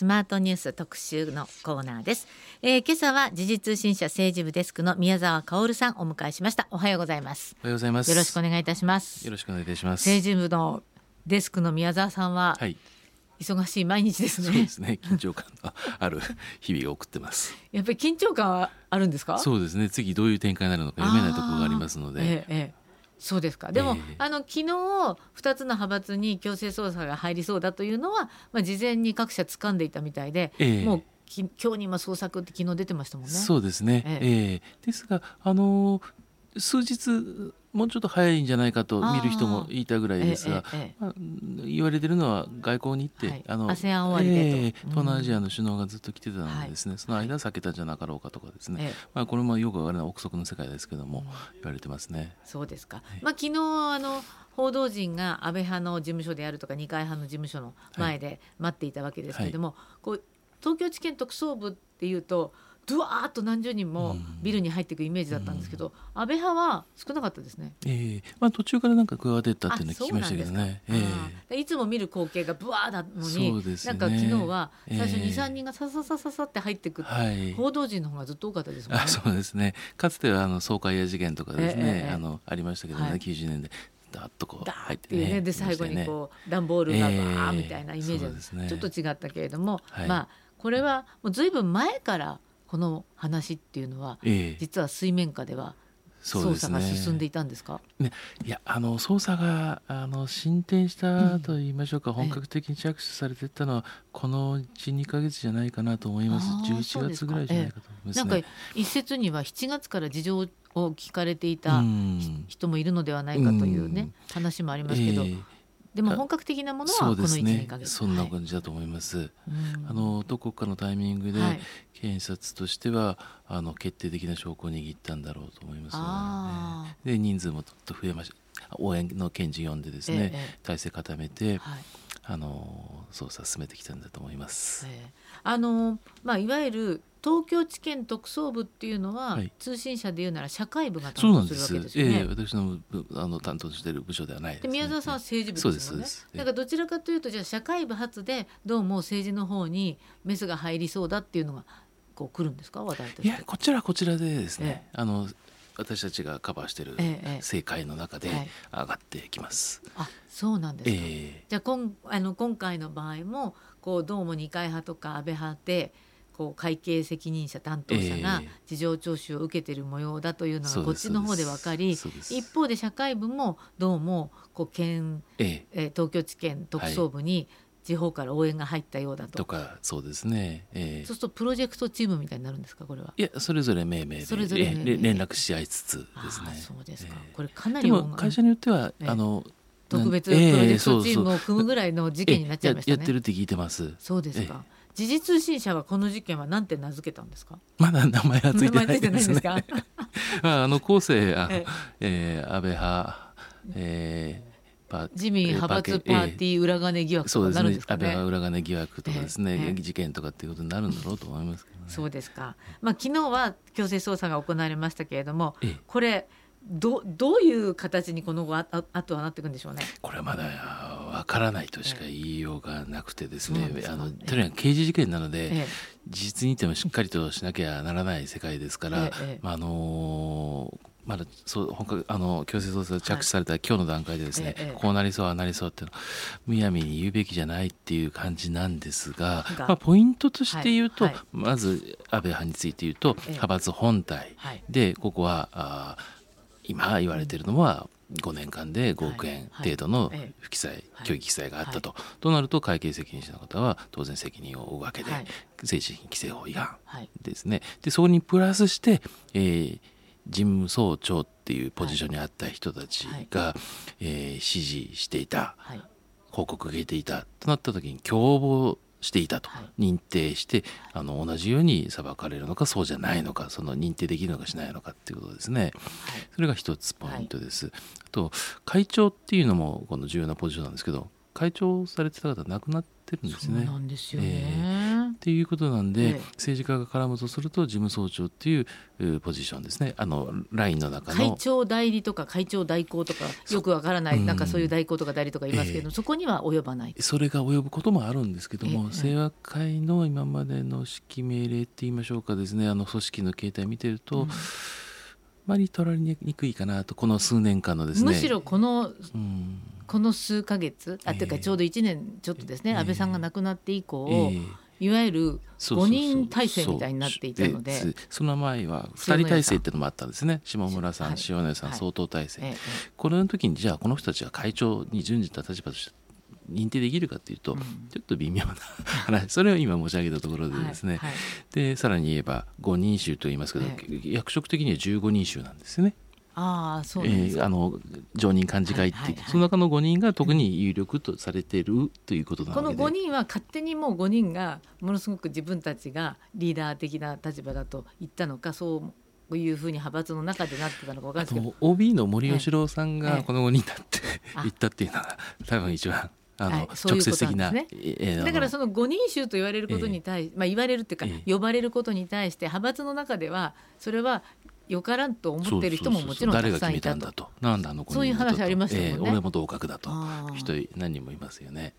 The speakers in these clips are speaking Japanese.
スマートニュース特集のコーナーです、えー、今朝は時事通信社政治部デスクの宮沢香さんお迎えしましたおはようございますおはようございますよろしくお願いいたしますよろしくお願いいたします政治部のデスクの宮沢さんは、はい、忙しい毎日ですね。そうですね。緊張感のある日々を送ってます。やっぱり緊張感はあるんですか？そうですね。次どういう展開になるのか読めないところがありますので。ええええそうですか。でも、えー、あの昨日2つの派閥に強制捜査が入りそうだというのは、まあ、事前に各社掴んでいたみたいで、えー、もうき今日に今捜索って昨日出てましたもんね。そうですね、えー、えー、ですが、あのー、数日もうちょっと早いんじゃないかと見る人もいたぐらいですが、まあ、言われてるのは外交に行って、はい、あの ASEAN 終わりで、えー、東南アジアの首脳がずっと来てたのでですね、その間避けたんじゃなかろうかとかですね、まあ、これもよくわからない憶測の世界ですけども、言われてますね。そうですか、まあ、昨日あの報道陣が安倍派の事務所であるとか二階派の事務所の前で待っていたわけですけれども、こう東京地検特捜部っていうとドワーッと何十人もビルに入っていくイメージだったんですけど、うん、安倍派は少なかったですね。えー、まあ途中からなんか加わってたっていうの聞きましたけどね。えー、いつも見る光景がブワーなのに、ね、なんか昨日は最初二三人がさささささって入ってくる、はい、報道陣の方がずっと多かったですもんね。あそうですね。かつてはあの総会や事件とかですね、えー、あのありましたけどね、はい、90年で。ダッとこう入ってね、ね。で最後にこう段ボールがバーみたいなイメージはちょっと違ったけれども、まあこれはもうずいぶん前からこの話っていうのは、え実は水面下では捜査が進んでいたんですか？ね、いやあの捜査があの進展したと言いましょうか、うん、本格的に着手されていったのはこの一二か月じゃないかなと思います。十一月ぐらいじゃないかと思います、ね、なんか一説には七月から事情を聞かれていた人もいるのではないかというね、話もありますけど。えーでも本格的なものはこの1、ね、ヶ月そんな感じだと思います。はい、あのどこかのタイミングで検察としては、あの決定的な証拠を握ったんだろうと思いますので、ね、で人数もちょっと増えました。応援の検事呼んでですね、ええ、体制固めて、はい、あの捜査進めてきたんだと思います。ええ、あのまあいわゆる東京地検特捜部っていうのは、はい、通信社でいうなら社会部が担当す。るわけですよね。えー、私のあの担当している部署ではないで、ね、宮沢さんは政治部ですよね。だからどちらかというとじゃあ社会部発でどうも政治の方にメスが入りそうだっていうのがこう来るんですか？話題として。いやこちらこちらでですね、えー、あの私たちがカバーしている政界の中で上がってきます。あそうなんですか、えー、じゃあこんあの今回の場合もこうどうも二階派とか安倍派でこう会計責任者担当者が事情聴取を受けている模様だというのがこっちの方で分かり、一方で社会部もどうもこう県、ええ。東京地検特捜部に地方から応援が入ったようだと。とかそうですね、えー、そうするとプロジェクトチームみたいになるんですかこれは。いやそれぞれ命名でそれぞれ連絡し合いつつですね。そうですか、えー、これかなり会社によっては、えー、あの特別プロジェクトチームを組むぐらいの事件になっちゃいましたね。やってるって聞いてます。そうですか。えー時事通信社はこの事件は何て名付けたんですか？まだ名前はついてないですね。あの後世あ、ええー、安倍派、えー、自民派閥パーティー裏金疑惑ね。ね？安倍裏金疑惑とかですね、えー、事件とかっていうことになるんだろうと思いますね、そうですか。まあ昨日は強制捜査が行われましたけれども、これ。どどういう形にこの後ああとはなっていくんでしょうね。これはまだわからないとしか言いようがなくてですね、ええ、あのとにかく刑事事件なので、え、事実認定もしっかりとしなきゃならない世界ですから、まああのーまだそう本格あの強制捜査着手された今日の段階でですね、はい、こうなりそうああなりそうっていうのむやみに言うべきじゃないっていう感じなんですが、まあ、ポイントとして言うと、はい。はい、まず安倍派について言うと、派閥本体でここはあ今言われているのは5年間で5億円程度の不記載、虚偽記載があったと、となると会計責任者の方は当然責任を負うわけで、政治規正法違反ですね。でそこにプラスして、えー、事務総長っていうポジションにあった人たちが、えー、指示していた、報告を受けていたとなった時に共謀していたと認定して、あの同じように裁かれるのかそうじゃないのかその認定できるのかしないのかっていうことですね。それが一つポイントです。あと会長っていうのもこの重要なポジションなんですけど会長されてた方亡くなってるんですね。そうなんですよね、えーっていうことなんで、ええ、政治家が絡むとすると事務総長っていうポジションですね。あのラインの中の。会長代理とか会長代行とかよくわからないなんかそういう代行とか代理とか言いますけど、え、そこには及ばない。それが及ぶこともあるんですけども、清和会の今までの指揮命令って言いましょうかですね。あの組織の形態見てると、うん。まり取られにくいかなとこの数年間のですね。むしろこの、うん、この数か月あ、えー、ていうかちょうど1年ちょっとですね、えー、安倍さんが亡くなって以降、えー、いわゆる5人体制みたいになっていたので。その前は2人体制っていうのもあったんですね。下村さん、塩根さん、相当体制、この時にじゃあこの人たちが会長に準じた立場として認定できるかっていうと、うん、ちょっと微妙な話。それを今申し上げたところでですね、はいはい、でさらに言えば5人衆と言いますけど、役職的には15人衆なんですね。あそうえー、あの常任幹事会って、はいはいはい、その中の5人が特に有力とされているということなので。この5人は勝手にもう5人がものすごく自分たちがリーダー的な立場だと言ったのかそういうふうに派閥の中でなってたのか分かんないですけど。OB の森喜朗さんがこの5人だって言ったっていうのが多分一番あの、はい、直接的な、ね、だからその五人衆と言われることに対し、えー、まあ言われるっていうか、えー、呼ばれることに対して派閥の中ではそれはよからんと思ってる人ももちろんたくさんいたと。なんだあのそういう話ありましたよね、えー、俺も同格だと。人何人もいますよね。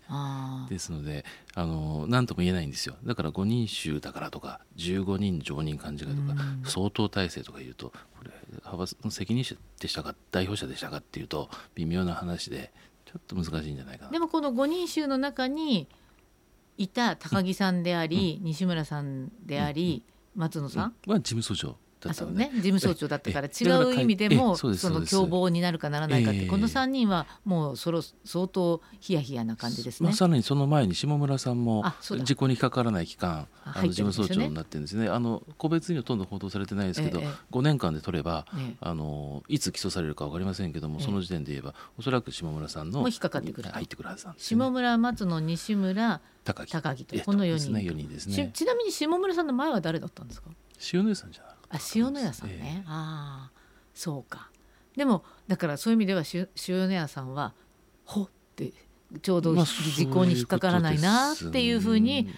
ですのであの何とも言えないんですよ。だから5人衆だからとか15人常任幹事会とか相当体制とか言うとこれ派閥の責任者でしたか代表者でしたかっていうと微妙な話でちょっと難しいんじゃないかな。でもこの5人衆の中にいた高木さんであり、うん、西村さんであり、うん、松野さん。は事務総長あそうね、事務総長だったから違う意味でもその共謀になるかならないかって、この3人はもうそろ相当ヒヤヒヤな感じですね、まあ、さらにその前に下村さんも事故にかからない期間あの事務総長になってるんですね。あの個別にほとんど報道されてないですけど、ええ、5年間で取れば、え、あのいつ起訴されるか分かりませんけども、その時点で言えばおそらく下村さんのもう引っかかってくる入ってくるはずなんです、ね、下村松野西村高木。高木とこの4人,、ね、4人ですね。ちなみに下村さんの前は誰だったんですか？塩根さんじゃない？あ塩谷さんね、えー、ああそうか。でもだからそういう意味では塩谷さんはほってちょうど時効に引っかからないなっていうふうに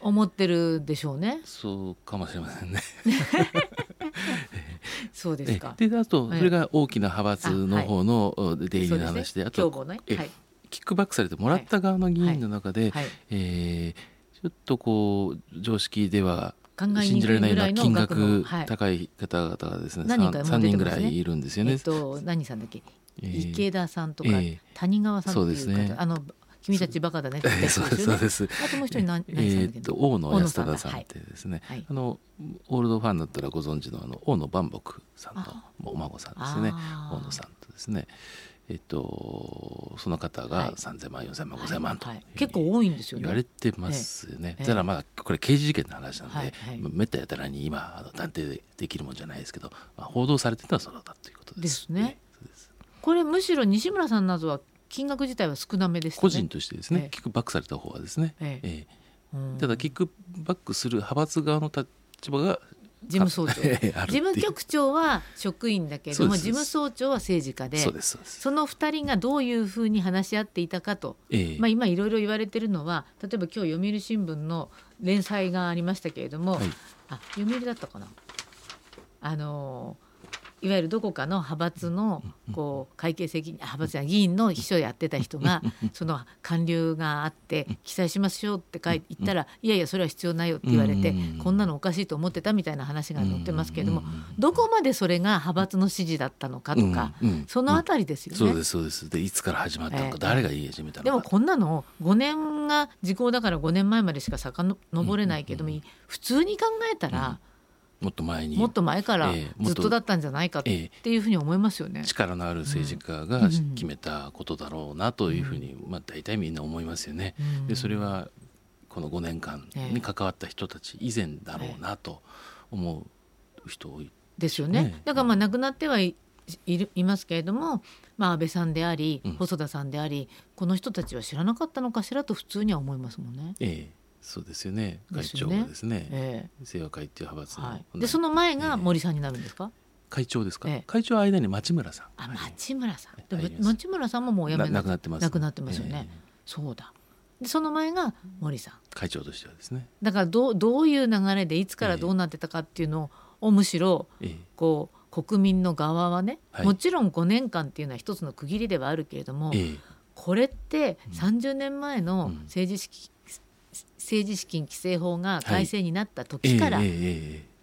思ってるでしょうね。そうかもしれませんね。そうですか。であとそれが大きな派閥の方の出入りの話で、あと、ね。はい、キックバックされてもらった側の議員の中で、はい。はい、えー、ちょっとこう常識では信じられないような金額高い方々がですね、はい、3, 人ぐらいいるんですよね。えっと、何さんだっけ、えー、池田さんとか、えー、谷川さんという方、ね、あの君たちバカだねって。言ってそうです。あともう一人何何えっと大野安忠さんってですね、はい、あのオールドファンだったらご存知のあの大野万木さんのお孫さんですね。大野さんとですね。えっと、その方が3000万、4000万、5000万と、はい。はい、結構多いんですよね。言われてますよね。ええ、ただまあこれ刑事事件の話なんで、はい。はい、めったやたらに今断定できるもんじゃないですけど、まあ、報道されてたのはそうだということです。ですね。これむしろ西村さんなどは金額自体は少なめです、ね、個人としてですね、ええ、キックバックされた方はですね、ええ。ただキックバックする派閥側の立場が事務総長。事務局長は職員だけれども事務総長は政治家でその2人がどういうふうに話し合っていたかと、えまあ、今いろいろ言われてるのは例えば今日読売新聞の連載がありましたけれども、はい、あ読売だったかな。あのいわゆるどこかの派閥のこう会計責任派閥や議員の秘書やってた人がその官流があって記載しましょうって書いて言ったらいやいやそれは必要ないよって言われてこんなのおかしいと思ってたみたいな話が載ってますけれどもどこまでそれが派閥の指示だったのかとかそのあたりですよね。そうですそうです。でいつから始まったのか、誰が言い始めたのか。でもこんなの5年が時効だから5年前までしか遡れないけども普通に考えたら。もっと前に。もっと前からずっとだったんじゃないかっていうふうに思いますよね、えー、力のある政治家が決めたことだろうなというふうに、まあ、大体みんな思いますよね。でそれはこの5年間に関わった人たち以前だろうなと思う人多い、ですよね。だからまあ亡くなってはいいいますけれども、まあ、安倍さんであり細田さんであり、うん、この人たちは知らなかったのかしらと普通には思いますもんね。ええそうですよね。会長がですね、えー、清和会っていう派閥の、はい、でその前が森さんになるんですか、えー、会長ですか、えー、会長は間に町村さん。あ町村さん。でも町村さんももうやめ亡くなってます亡くなってますよね、そうだ。その前が森さん。会長としてはですね。だからどうどういう流れでいつからどうなってたかっていうのを、むしろこう国民の側はね、はい、もちろん5年間っていうのは一つの区切りではあるけれども、これって30年前の政治資金、政治資金規正法が改正になった時から、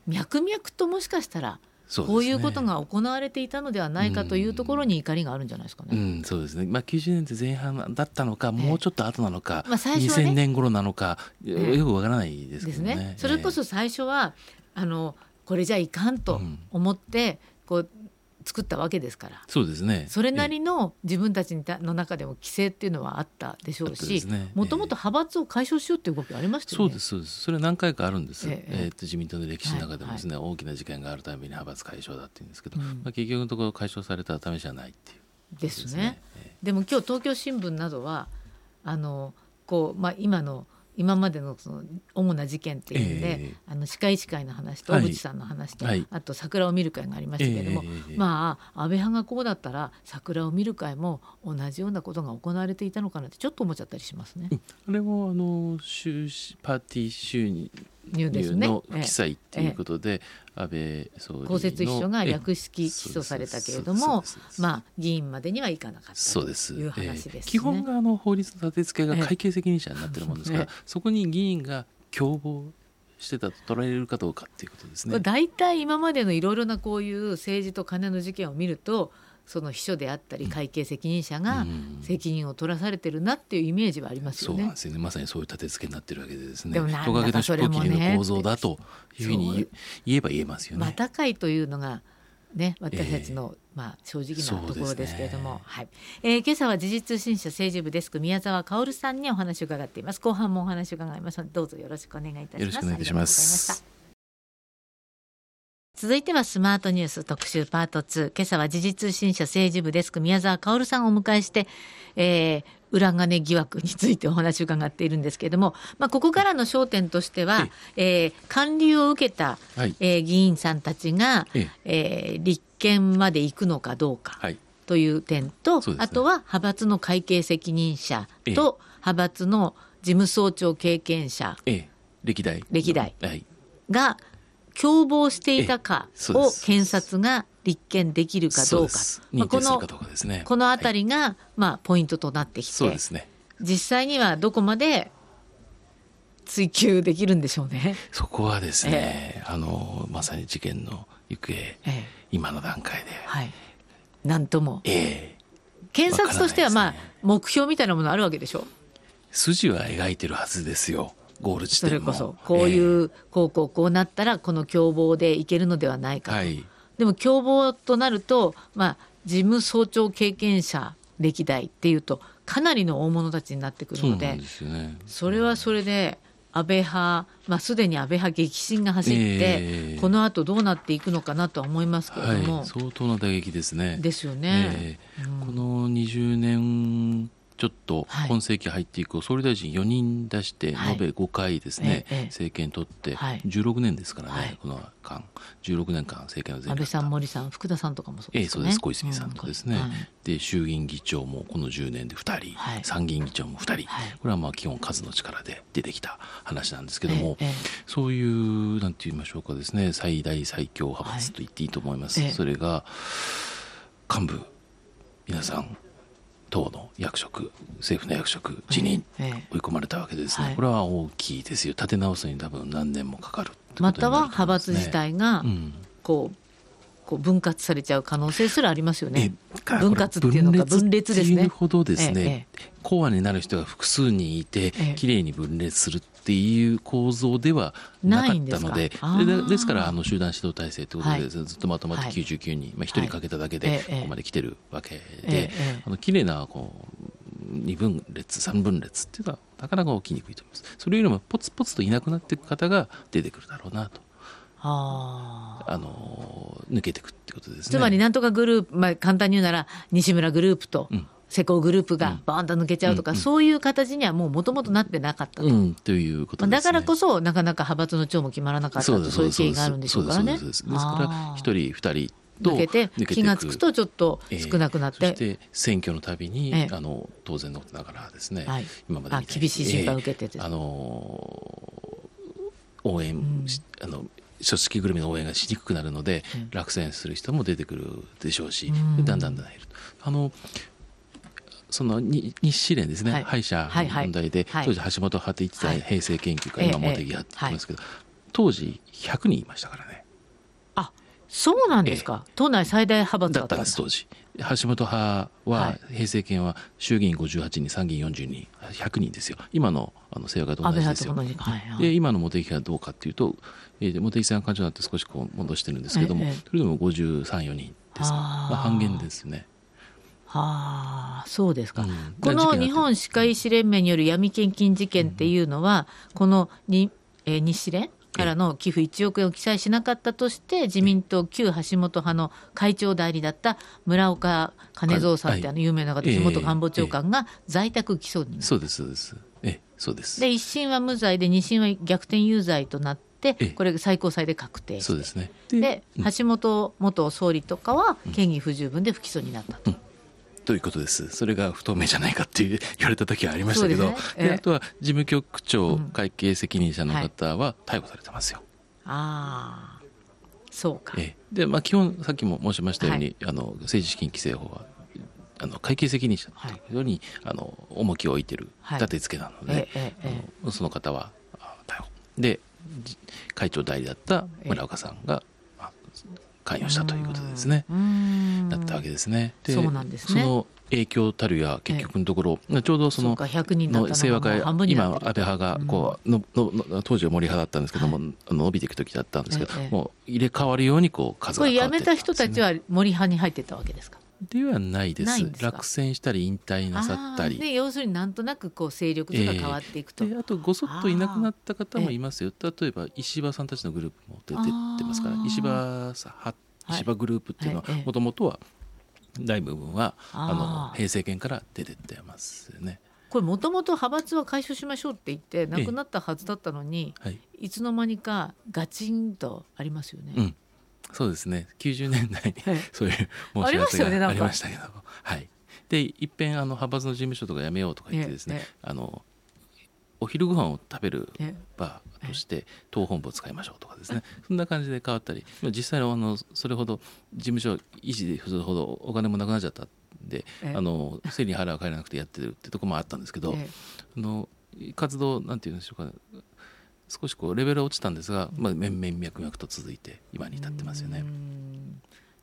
脈々ともしかしたらこういうことが行われていたのではないかというところに怒りがあるんじゃないですかね。うん、そうですね。まあ90年代前半だったのか、もうちょっと後なのか、まあ最初はね、2000年頃なのか、よくわからないですけどね。ね。それこそ最初はあのこれじゃいかんと思って、こう作ったわけですから。そうですね。それなりの自分たちの中でも規制っていうのはあったでしょうしもともと派閥を解消しようっていう動きありましたよね。そうですそうです。それ何回かあるんです、ええー、と自民党の歴史の中でもですね、はいはい、大きな事件があるたびに派閥解消だっていうんですけど、うん、まあ、結局のところ解消された試しはないっていうですね。ですね、えー、でも今日東京新聞などはあのこう、まあ、今の今までのその主な事件っていうんで、えー、あの歯科医師会の話と小渕さんの話と、はい、あと桜を見る会がありましたけれども、えー、まあ安倍派がこうだったら桜を見る会も同じようなことが行われていたのかなってちょっと思っちゃったりしますね。あれもあのパーティー収入の記載ということで、安倍総理の公設秘書が略式起訴されたけれども、まあ議員までにはいかなかったという話です、ね、基本があの法律の立て付けが会計責任者になっているものですから、そこに議員が共謀してたと捉えるかどうかっていうことですね。大体今までのいろいろなこういう政治と金の事件を見るとその秘書であったり会計責任者が責任を取らされてるなっていうイメージはありますよね。そうなんですよね。まさにそういう立て付けになってるわけでですね。でも人影の尻尾切りの構造だというふうに言えば言えますよね。また会というのがね、私たちの、えー、まあ、正直なところですけれども、ね、はい。えー、今朝は時事通信社政治部デスク宮沢薫さんにお話を伺っています。後半もお話を伺います。どうぞよろしくお願いいたします。よろしくお願いいたします続いてはスマートニュース特集パート2。今朝は時事通信社政治部デスク宮沢薫さんをお迎えして、えー、裏金疑惑についてお話を伺っているんですけれども、まあ、ここからの焦点としては、えー、還流を受けた、はい、えー、議員さんたちが、えー、立憲まで行くのかどうかという点と、はいね、あとは派閥の会計責任者と、派閥の事務総長経験者、歴代。歴代が、共謀していたかを検察が立件できるかどうか、まあ、このこの辺りが、はい、まあ、ポイントとなってきて、ね、実際にはどこまで追及できるんでしょうね。そこはですね、えー、あのまさに事件の行方、えー、今の段階で、はい、なんとも、えー、検察としては、まあ、目標みたいなものあるわけでしょ？う筋は描いてるはずですよ。ゴール地点それこそこういう、えー、こうこうこうなったらこの共謀でいけるのではないかと、はい、でも共謀となると、まあ、事務総長経験者歴代っていうとかなりの大物たちになってくるので、ね、それはそれで安倍派、まあ、すでに安倍派激震が走って、えー、この後どうなっていくのかなとは思いますけれども、はい、相当な打撃ですね。ですよね。えーうん、この20年ちょっと今世紀入っていく総理大臣4人出して延べ5回ですね、はい、政権取って16年ですからね、はい、この間。16年間政権の安倍さん森さん福田さんとかもそうですね、えそうです。小泉さんとかですね、うん、で衆議院議長もこの10年で2人、はい、参議院議長も2人、これはまあ基本数の力で出てきた話なんですけども、そういうなんて言いましょうかですね最大最強派閥と言っていいと思います、それが幹部皆さん党の役職政府の役職辞任、追い込まれたわけですね、はい、これは大きいですよ。立て直すに多分何年もかかる、ね、または派閥自体がこう、こう分割されちゃう可能性すらありますよね。分割っていうのが分裂ですね。ほどですね、ええ、コアになる人が複数人いて、ええ、きれいに分裂するっていう構造ではなかったのででですからあの集団指導体制ということで、ずっとまとまって99人、まあ、1人かけただけでここまで来てるわけで、あのきれいなこう2分裂3分裂っていうのはなかなか起きにくいと思います。それよりもポツポツといなくなっていく方が出てくるだろうなと。あの抜けていくってことですね。つまりなんとかグループ、まあ、簡単に言うなら西村グループと、うん施工グループがバーンと抜けちゃうとか、うん、そういう形にはもうもともとなってなかったと。うん、ということ、ね、だからこそ、なかなか派閥の長も決まらなかったと、そういう経緯があるんでしょうからね。ですから、一人、二人抜けて気が付くとちょっと少なくなって、えー、そして選挙のたびに、えー、あの当然のことながらですね、はい、今まで厳しい審判を受けて、えー、あの応援、うん、あの組織ぐるみの応援がしにくくなるので、うん、落選する人も出てくるでしょうし、うん、だんだんだん減ると。あのその日支連ですね、はい、歯医者の問題で、はいはい、当時橋本派って言ってた平成研究会、今茂木派って言ってますけど、当時100人いましたからね。あそうなんですか、党内最大派閥だったんです当時。橋本派は、平成研は衆議院58人参議院40人100人ですよ。今のあの清和会と同じ。ですよ。で今の茂木がどうかっていうと、えー、茂木さんが幹事になって少しこう戻してるんですけども、それでも534人です、まあ、半減ですね。はあ、そうですか、うん、この日本歯科医師連盟による闇献金事件っていうのは、うん、このに、えー、日支連からの寄付1億円を記載しなかったとして、自民党旧橋本派の会長代理だった村岡金蔵さんってあの有名な方、地元官房長官が在宅起訴にそうです、そうです。えそうです。で一審は無罪で、二審は逆転有罪となって、これが最高裁で確定そうですね。で、橋本元総理とかは、嫌疑不十分で不起訴になったと。うんということです。それが不透明じゃないかって 言われた時はありましたけど、で、ね。えー、あとは事務局長、会計責任者の方は逮捕されてますよ。うんはい、ああ、そうか。えー、で、まあ基本さっきも申しましたように、はい、あの政治資金規正法はあの会計責任者というに、はい、あの重きを置いてる立て付けなので、はいえええ、その方は逮捕。で会長代理だった村岡さんが、関与したということですね。だったわけですね。でそうなんですね。その影響たるや結局のところ、ええ、ちょうどそのの清和会今安倍派がこうののの当時は森派だったんですけども、はい、伸びていく時だったんですけど、え、もう入れ替わるようにこう数が変わってこれ辞めた人たちは森派に入ってたわけですか？ではないです。落選したり引退なさったり。で要するになんとなくこう勢力図が変わっていくと、えー、あとごそっといなくなった方もいますよ。例えば石破さんたちのグループも出てってますから石破さ石破グループっていうのはもともとは大部分はあの平成権から出てってますね。これもともと派閥は解消しましょうって言ってなくなったはずだったのに、はい、いつの間にかガチンとありますよね。うん。そうですね。90年代に、そういう申し合わせがありましたけど、はい、でいっぺんあの派閥の事務所とか辞めようとか言ってですね、あのお昼ご飯を食べる場として党本部を使いましょうとかですね。そんな感じで変わったり実際のあのそれほど事務所維持するほどお金もなくなっちゃったんであの整理払う帰らなくてやってるってとこもあったんですけどあの活動なんていうんでしょうか少しこうレベル落ちたんですが、まあ、面々脈々と続いて今に至ってますよね。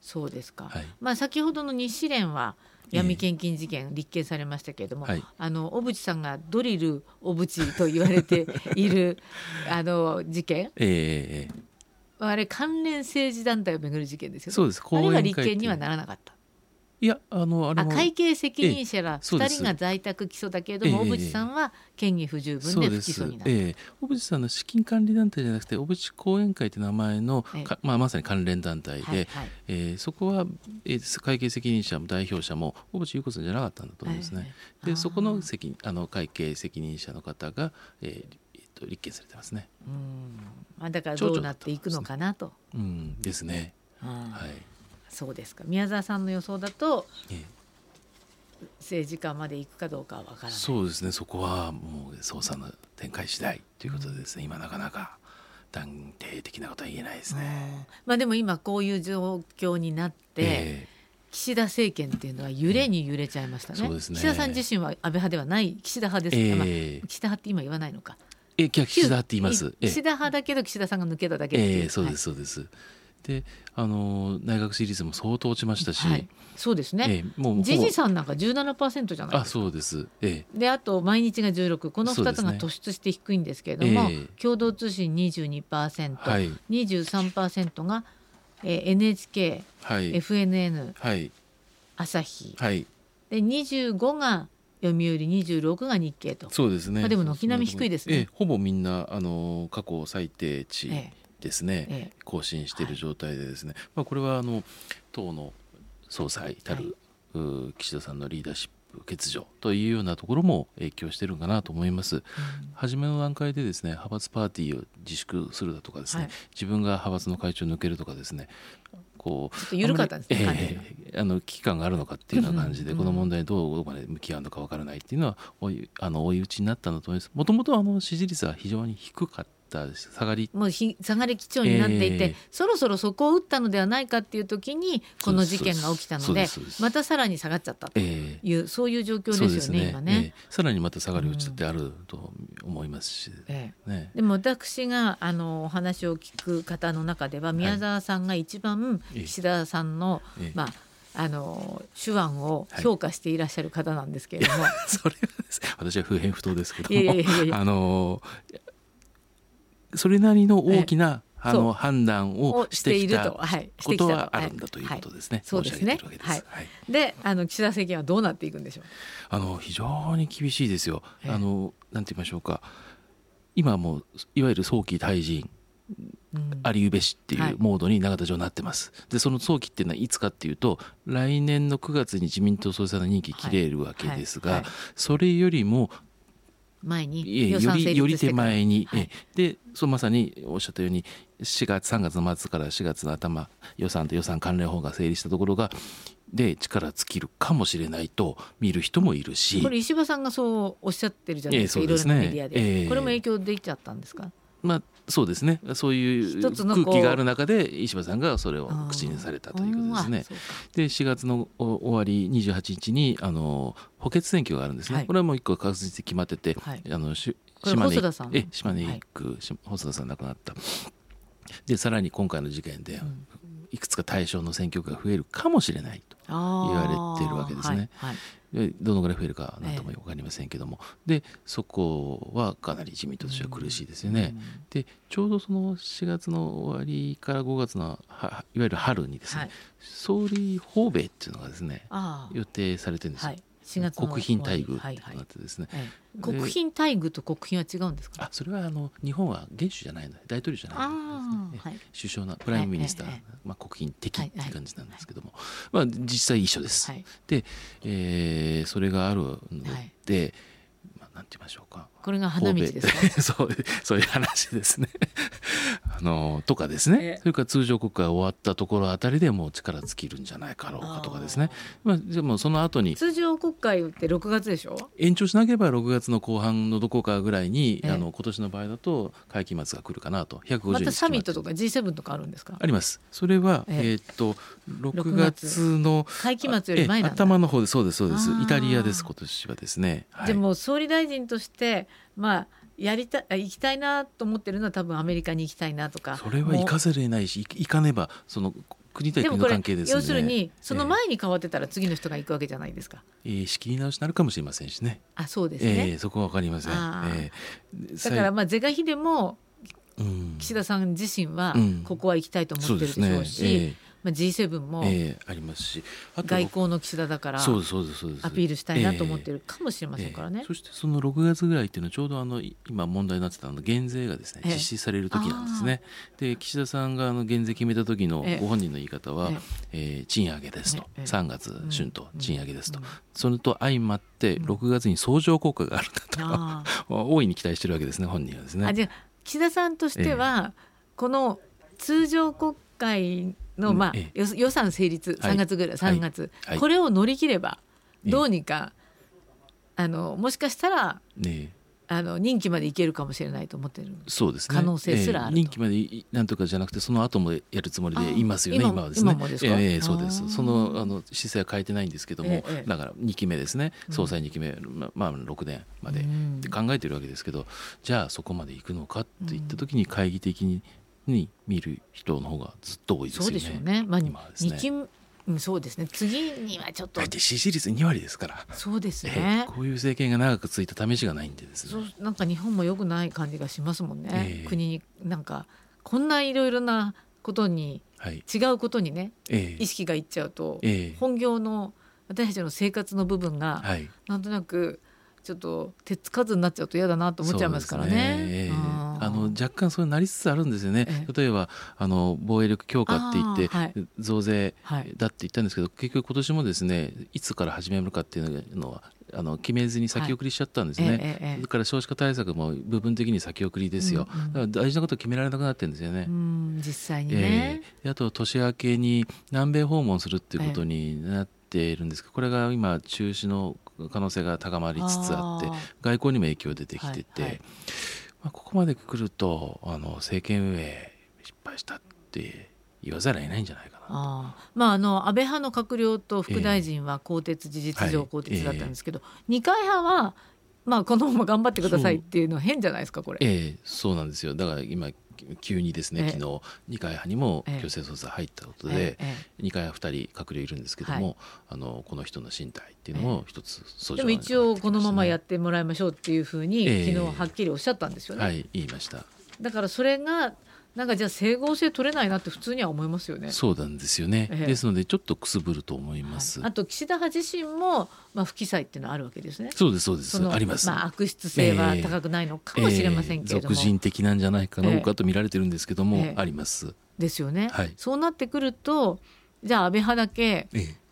そうですか、はい、まあ、先ほどの日支連は闇献金事件、立件されましたけれども、はい、あの小渕さんがドリル小渕と言われて いるあの事件、えー、あれ関連政治団体をめぐる事件ですよね。そうです。あれは立件にはならなかった。いやあのあれ会計責任者ら2人が在宅起訴だけれども、小渕さんは嫌疑不十分で不起訴になった、ええ。小渕さんの資金管理団体じゃなくて小渕後援会という名前の、まあ、まさに関連団体で、はいはい、えー、そこは、えー、会計責任者も代表者も小渕優子さんじゃなかったんだと思うんですね。でそこの責あの会計責任者の方が、えーえー、と立件されてますね。うん。まあ、だからどうなっていくのかなと。うん。ですね。はいそうですか。宮沢さんの予想だと、ええ、政治家まで行くかどうかは分からない。そうですね。そこはもう捜査の展開次第ということでですね、うん、今なかなか断定的なことは言えないですね。まあでも今こういう状況になって、えー、岸田政権っていうのは揺れに揺れちゃいましたね。うん、ね。岸田さん自身は安倍派ではない。岸田派です、えー、まあ、岸田派って今言わないのか。え岸田派って言います。岸田派だけど岸田さんが抜けただけええー、そうですそうです。であの内閣支持率も相当落ちましたし、はい、そうですね、えー、もうジジさんなんか17%じゃないですか。あそうです、えー、であと毎日が16この2つが突出して低いんですけれども、ねえ。ー、共同通信22%、はい、23%が、えー、NHK、はい、FNN、はい、朝日、はい、で25が読売26が日経と。そうですね、まあ、でも軒並み低いですね、えー、ほぼみんなあの過去最低値、えーですね、更新している状態でですね、はい、まあ、これはあの党の総裁たる、はい、岸田さんのリーダーシップ欠如というようなところも影響しているかなと思います。うん、初めの段階でですね派閥パーティーを自粛するだとかですね、はい、自分が派閥の会長を抜けるとかですねこう緩かったんですね、えー、あの危機感があるのかっていうような感じで、この問題どうどこまで向き合うのかわからないっていうのは追いあの追い打ちになったんだと思います。もともとあの支持率は非常に低かった下がり。もう下がり基調になっていて、えー、そろそろそこを打ったのではないかっていう時にこの事件が起きたのでまたさらに下がっちゃったという、えー、そういう状況ですよね、ね、今ね、えー、さらにまた下がり落ちってあると思いますし、ね、でも私があのお話を聞く方の中では宮沢さんが一番岸田さんの、まああの手腕を評価していらっしゃる方なんですけれども、はい、それは私は不偏不当ですけども。あのそれなりの大きな、あの判断をしてきたことはあるんだということですね。そうですね。はい。で、あの岸田政権はどうなっていくんでしょう？あの非常に厳しいですよ。あのなんて言いましょうか。今もいわゆる早期退陣。ありうべしっていうモードに永田町なってます。でその早期っていうのはいつかっていうと来年の9月に自民党総裁の任期切れるわけですが、それよりも前によりより手前に、はい、でそうまさにおっしゃったように4月3月の末から4月の頭予算と予算関連法が成立したところがで力尽きるかもしれないと見る人もいるし。これ石破さんがそうおっしゃってるじゃないですか、えー、いろいろなメディアで、えー、これも影響できちゃったんですか？まあそうですね。そういう空気がある中で石破さんがそれを口にされたということですね。で4月の終わり28日にあの補欠選挙があるんですね、はい、これはもう一個確実に決まってて、はい、あのし島根え島根一区、はい、細田さん亡くなった。でさらに今回の事件で、いくつか対象の選挙区が増えるかもしれないと言われてるわけですね。はいはいどのぐらい増えるかなんとも分かりませんけども、ええ、でそこはかなり自民党としては苦しいですよね。でちょうどその4月の終わりから5月のいわゆる春にですね、はい、総理訪米っていうのがですね予定されてるんですよ。はい4月国賓待遇となってですね、はいはい国賓待遇と国賓は違うんですか？あそれはあの日本は元首じゃないので大統領じゃないので、ね、首相の prime minister、はい、まあ、国賓的って感じなんですけども、まあ、実際一緒です。で、えー、それがあるので、まあ、なんて言いましょうか。これが花道ですか？そうそういう話ですねあのとかですね、えー、それから通常国会終わったところあたりでもう力尽きるんじゃないかろうかとかですね。まあ、でもその後に。通常国会って6月でしょ？延長しなければ6月の後半のどこかぐらいに、えー、あの今年の場合だと会期末が来るかなと。150またサミットとか G7 とかあるんですか？あります。それは、えー、えー、っと6月の会期末より前頭の方でそうですそうです。イタリアです今年はですね、はい、でも総理大臣としてまあやりた行きたいなと思ってるのは多分アメリカに行きたいなとかそれは行かざるを得ないし行かねばその国対国の関係です、ね、要するにその前に変わってたら次の人が行くわけじゃないですか。えー、仕切り直しになるかもしれませんしね。あそうですね。えー、そこはわかりません。えー、だからまあ是が非でも岸田さん自身はここは行きたいと思ってるでしょうし。うんうねえーまあ、G7 もありますし外交の岸田だからアピールしたいなと思ってるかもしれませんからね、そしてその6月ぐらいっていうのはちょうどあの今問題になってたの減税がですね実施される時なんですね。で岸田さんがあの減税決めた時のご本人の言い方は、ええ。賃上げですと、え3月春と賃上げですと、それと相まって6月に相乗効果があるんだと、大いに期待してるわけですね本人はですね。あじゃ岸田さんとしては、この通常国会の、まあ、予算成立3月ぐらい、3月、これを乗り切ればどうにか、あのもしかしたら、ね、あの任期までいけるかもしれないと思ってるそうです、ね、可能性すらある、えー、任期までなんとかじゃなくてその後もやるつもりでいますよね今はですね。今もですか、えー、そうです。そのあの姿勢は変えてないんですけども、えー、だから2期目ですね。総裁2期目、うん、まあ6年まで考えてるわけですけど、じゃあそこまでいくのかっていった時に懐疑的にに見る人の方がずっと多いですよね。そうでしょうね。まあ、ね。そうですね。次にはちょっと。大体支持率2割ですから。そうですね、えー、こういう政権が長く続いた試しがないんでですね。そうなんか日本も良くない感じがしますもんね、えー、国になんかこんないろいろなことに、はい、違うことにね、えー、意識がいっちゃうと、本業の私たちの生活の部分が、はい、なんとなくちょっと手つかずになっちゃうと嫌だなと思っちゃいますからね。ねあの若干そうなりつつあるんですよね。例えばあの防衛力強化って言って、はい、増税だって言ったんですけど、結局今年もですねいつから始めるかっていうのはあの決めずに先送りしちゃったんですね、はい。ええ、それから少子化対策も部分的に先送りですよ、うんうん、だから大事なこと決められなくなってるんですよね。実際にね、えー、あと年明けに南米訪問するっていうことになっているんですけどこれが今中止の可能性が高まりつつあって外交にも影響出てきてて、はいはい、まあ、ここまで来るとあの政権運営失敗したって言わざるを得ないんじゃないかなあまああの安倍派の閣僚と副大臣は更迭事実上更迭だったんですけど、二階派はまあこのまま頑張ってくださいっていうのは変じゃないですかこれ。ええ。ー、そうなんですよ。だから今急にですね、えー、昨日二階派にも強制捜査入ったことで、えー、二階派二人閣僚いるんですけども、はい、あのこの人の身体っていうのも一つ、でも一応このままやってもらいましょうっていうふうに、昨日はっきりおっしゃったんですよね。はい言いました。だからそれがなんかじゃあ整合性取れないなって普通には思いますよね。そうなんですよね。ええ、ですのでちょっとくすぶると思います。はい、あと岸田派自身もまあ不記載っていうのはあるわけですね。そうですそうです。あります。まあ悪質性は高くないのかもしれませんけれども、えー、俗人的なんじゃないかのかと見られてるんですけども、あります。ですよね。はい、そうなってくるとじゃあ安倍派だけ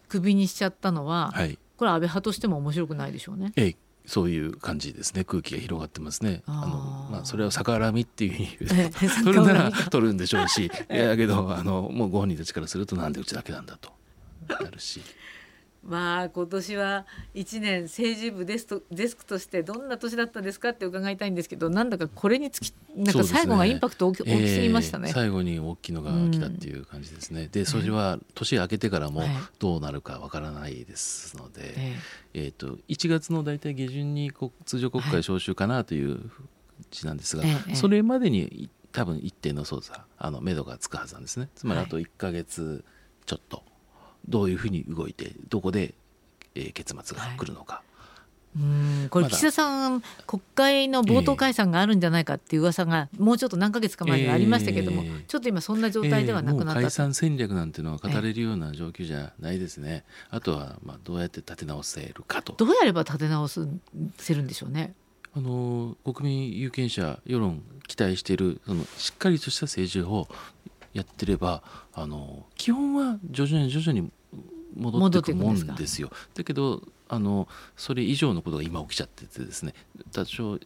クビにしちゃったのは、はい、これ安倍派としても面白くないでしょうね。ええそういう感じですね。空気が広がってますね。あの、まあ、それを逆恨みっていうふうに取るなら取るんでしょうし。いやけどあのもうご本人たちからするとなんでうちだけなんだと。なるし。まあ今年は1年政治部デスデスクとしてどんな年だったんですかって伺いたいんですけどなんだかこれにつきなんか最後がインパクト大き,、大きすぎましたね、えー、最後に大きいのが来たっていう感じですね、うん、でそれは年明けてからもどうなるかわからないですので、えー、えーと1月の大体下旬に通常国会召集かなという字なんですが、はい、それまでに多分一定の捜査あの目処がつくはずなんですね。つまりあと1か月ちょっと。どういうふうに動いてどこで、えー、結末が来るのか。はいうんこれ岸田さん、国会の冒頭解散があるんじゃないかっていう噂がもうちょっと何ヶ月か前にありましたけれども、えー、ちょっと今そんな状態ではなくなった、えー、解散戦略なんていうのは語れるような状況じゃないですね、あとはまあどうやって立て直せるかと。どうやれば立て直せるんでしょうね。あの国民有権者世論期待しているそのしっかりとした政治をやってればあの基本は徐々に徐々に戻っていくもんですよ。だけどあのそれ以上のことが今起きちゃっててですね。多少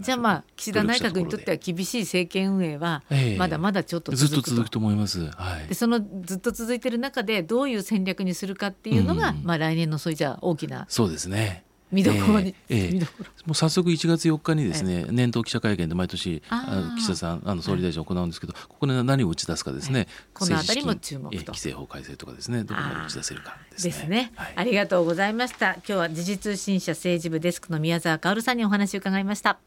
じゃあまあ岸田内閣にとっては厳しい政権運営はまだまだちょっとずっと続くと思います。はい、でそのずっと続いてる中でどういう戦略にするかっていうのが、うん、まあ来年のそういうじゃ大きなそうですね見どころに、えーえー、もう早速1月4日にですね、年頭記者会見で毎年岸田さんあの総理大臣行うんですけど、ここで何を打ち出すかですね、この辺りも注目と。規制法改正とかですねどこまで打ち出せるかですね。ですね、はい、ありがとうございました。今日は時事通信社政治部デスクの宮沢薫さんにお話を伺いました